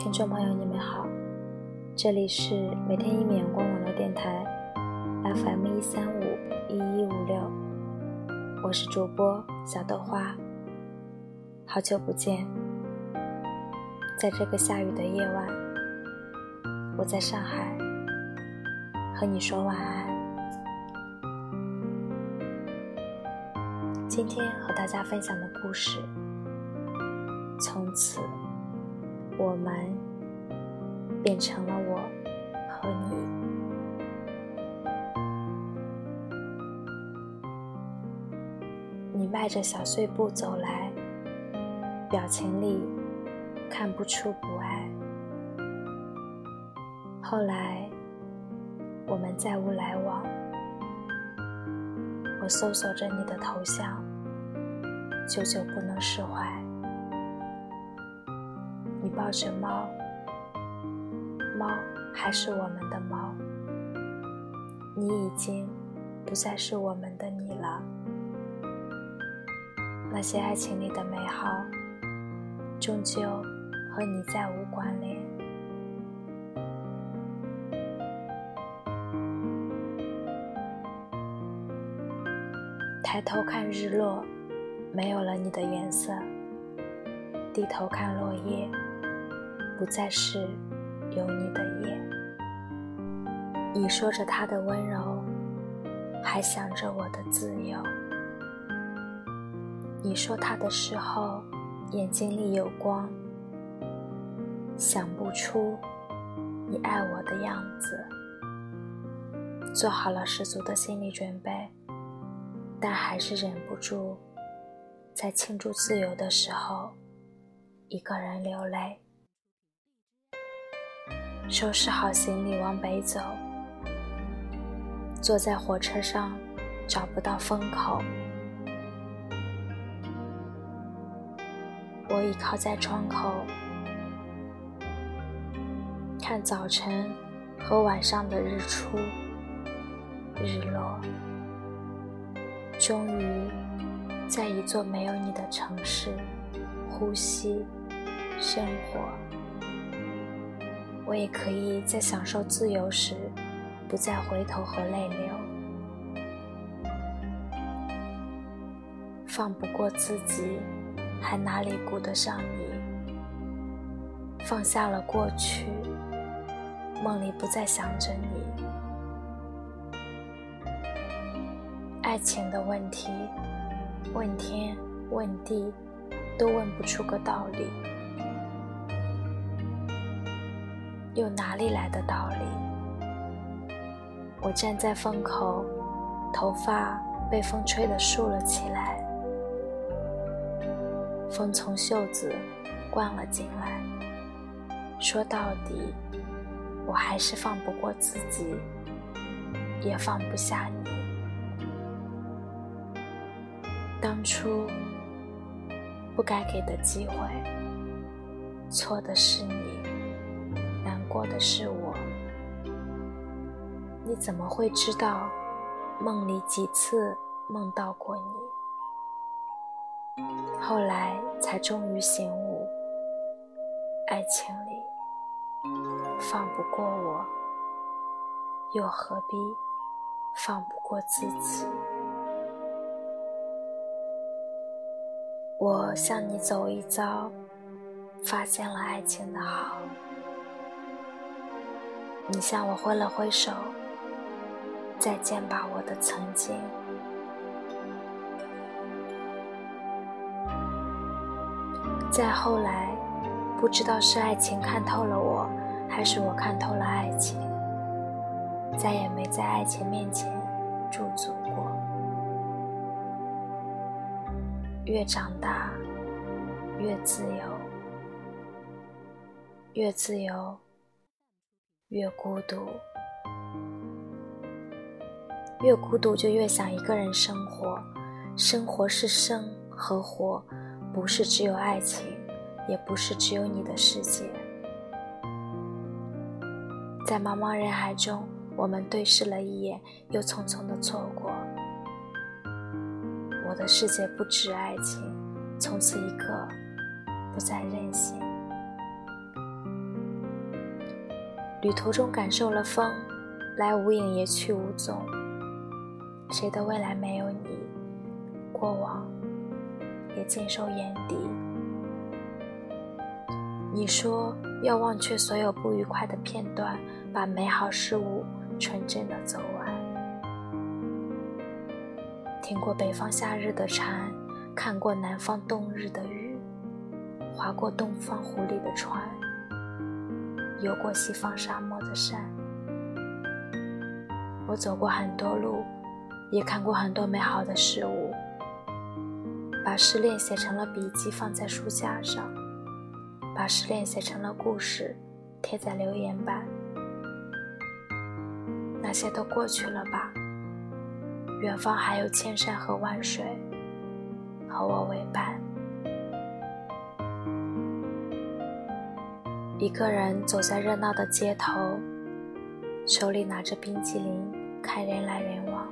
听众朋友，你们好，这里是每天一米阳光网络电台 FM 一三五一一五六，我是主播小豆花，好久不见，在这个下雨的夜晚，我在上海和你说晚安。今天和大家分享的故事，从此。我们变成了我和你。你迈着小碎步走来，表情里看不出不爱。后来我们再无来往，我搜索着你的头像，久久不能释怀。抱着猫，猫还是我们的猫。你已经不再是我们的你了。那些爱情里的美好，终究和你再无关联。抬头看日落，没有了你的颜色；低头看落叶。不再是有你的夜，你说着他的温柔，还想着我的自由。你说他的时候，眼睛里有光，想不出你爱我的样子。做好了十足的心理准备，但还是忍不住在庆祝自由的时候，一个人流泪。收拾好行李往北走，坐在火车上找不到风口，我倚靠在窗口，看早晨和晚上的日出日落。终于，在一座没有你的城市呼吸生活。我也可以在享受自由时，不再回头和泪流。放不过自己，还哪里顾得上你？放下了过去，梦里不再想着你。爱情的问题，问天问地，都问不出个道理。又哪里来的道理？我站在风口，头发被风吹得竖了起来，风从袖子灌了进来。说到底，我还是放不过自己，也放不下你。当初不该给的机会，错的是你。过的是我，你怎么会知道梦里几次梦到过你？后来才终于醒悟，爱情里放不过我，又何必放不过自己？我向你走一遭，发现了爱情的好。你向我挥了挥手，再见吧，我的曾经。再后来，不知道是爱情看透了我，还是我看透了爱情，再也没在爱情面前驻足过。越长大，越自由，越自由。越孤独，越孤独就越想一个人生活。生活是生和活，不是只有爱情，也不是只有你的世界。在茫茫人海中，我们对视了一眼，又匆匆的错过。我的世界不止爱情，从此一刻不再任性。旅途中感受了风，来无影也去无踪。谁的未来没有你？过往也尽收眼底。你说要忘却所有不愉快的片段，把美好事物纯真的走完。听过北方夏日的蝉，看过南方冬日的雨，划过东方湖里的船，游过西方沙漠的山。我走过很多路，也看过很多美好的事物。把失恋写成了笔记，放在书架上；把失恋写成了故事，贴在留言板。那些都过去了吧？远方还有千山和万水，和我为伴。一个人走在热闹的街头，手里拿着冰淇淋，看人来人往。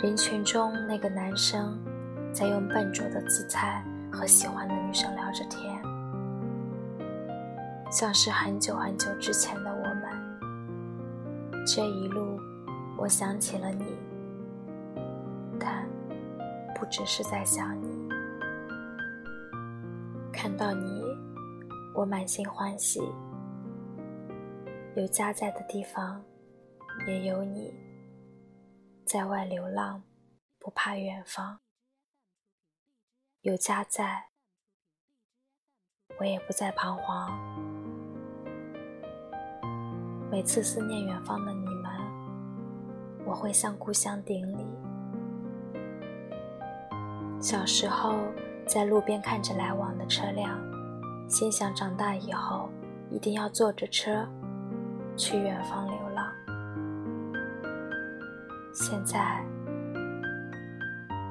人群中那个男生，在用笨拙的姿态和喜欢的女生聊着天，像是很久很久之前的我们。这一路，我想起了你。但不只是在想你，看到你，我满心欢喜。有家在的地方，也有你。在外流浪，不怕远方。有家在，我也不再彷徨。每次思念远方的你们，我会向故乡顶礼。小时候，在路边看着来往的车辆，心想长大以后一定要坐着车去远方流浪。现在，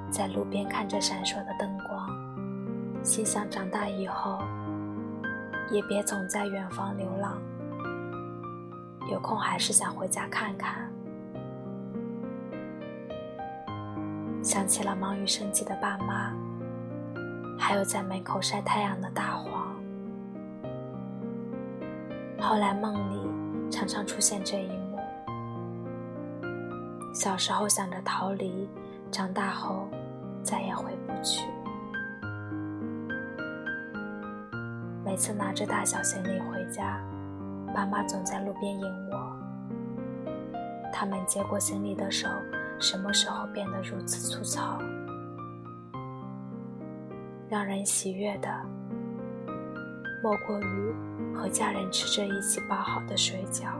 在路边看着闪烁的灯光，心想长大以后也别总在远方流浪，有空还是想回家看看。想起了忙于生计的爸妈，还有在门口晒太阳的大黄。后来梦里常常出现这一幕。小时候想着逃离，长大后再也回不去。每次拿着大小行李回家，爸妈总在路边迎我。他们接过行李的手。什么时候变得如此粗糙？让人喜悦的，莫过于和家人吃着一起包好的水饺，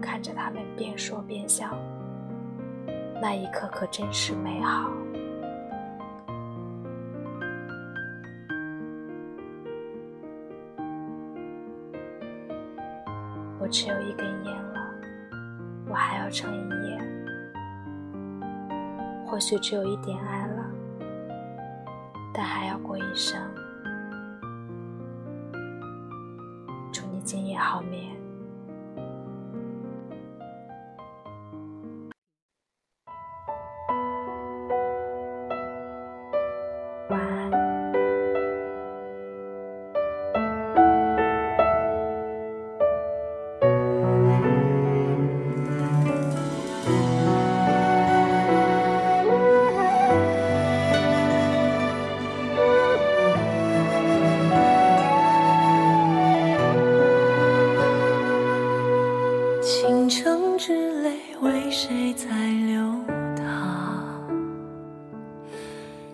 看着他们边说边笑，那一刻可真是美好。我只有一根烟了。我还要撑一夜，或许只有一点爱了，但还要过一生。泡面流淌，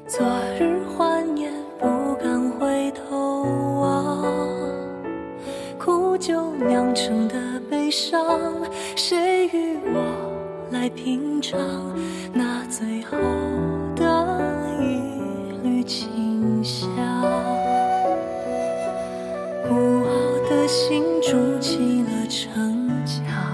昨日欢颜不敢回头望，苦酒酿成的悲伤，谁与我来品尝？那最后的一缕清香，孤傲的心筑起了城墙。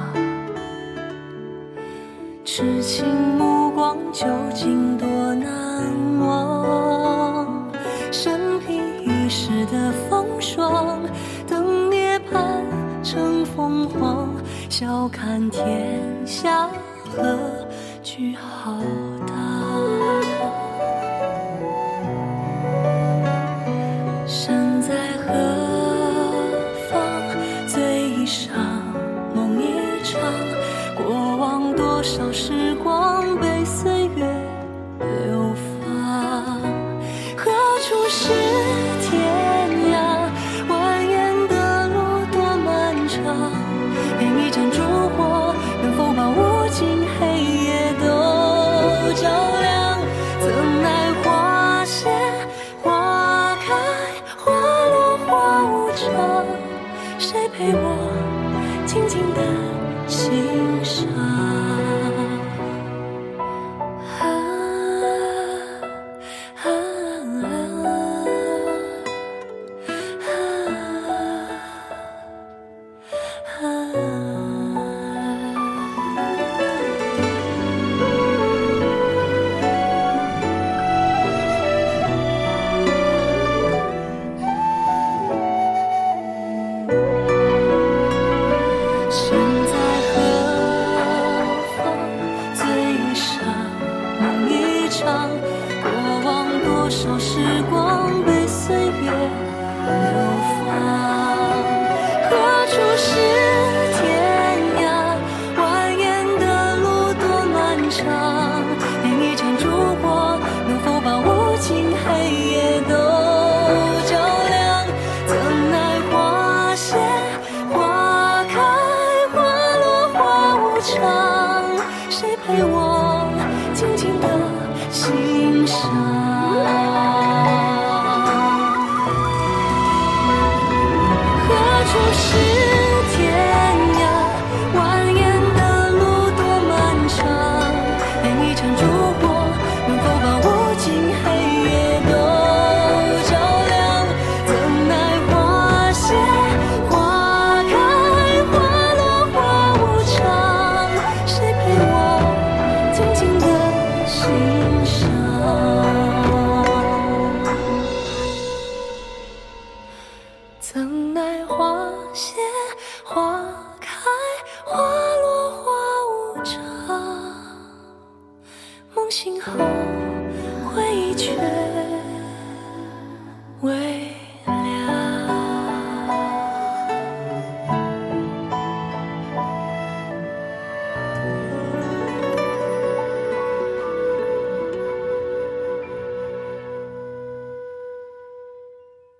痴情目光究竟多难忘？身披一世的风霜，等涅槃成凤凰，笑看天下。何惧好流放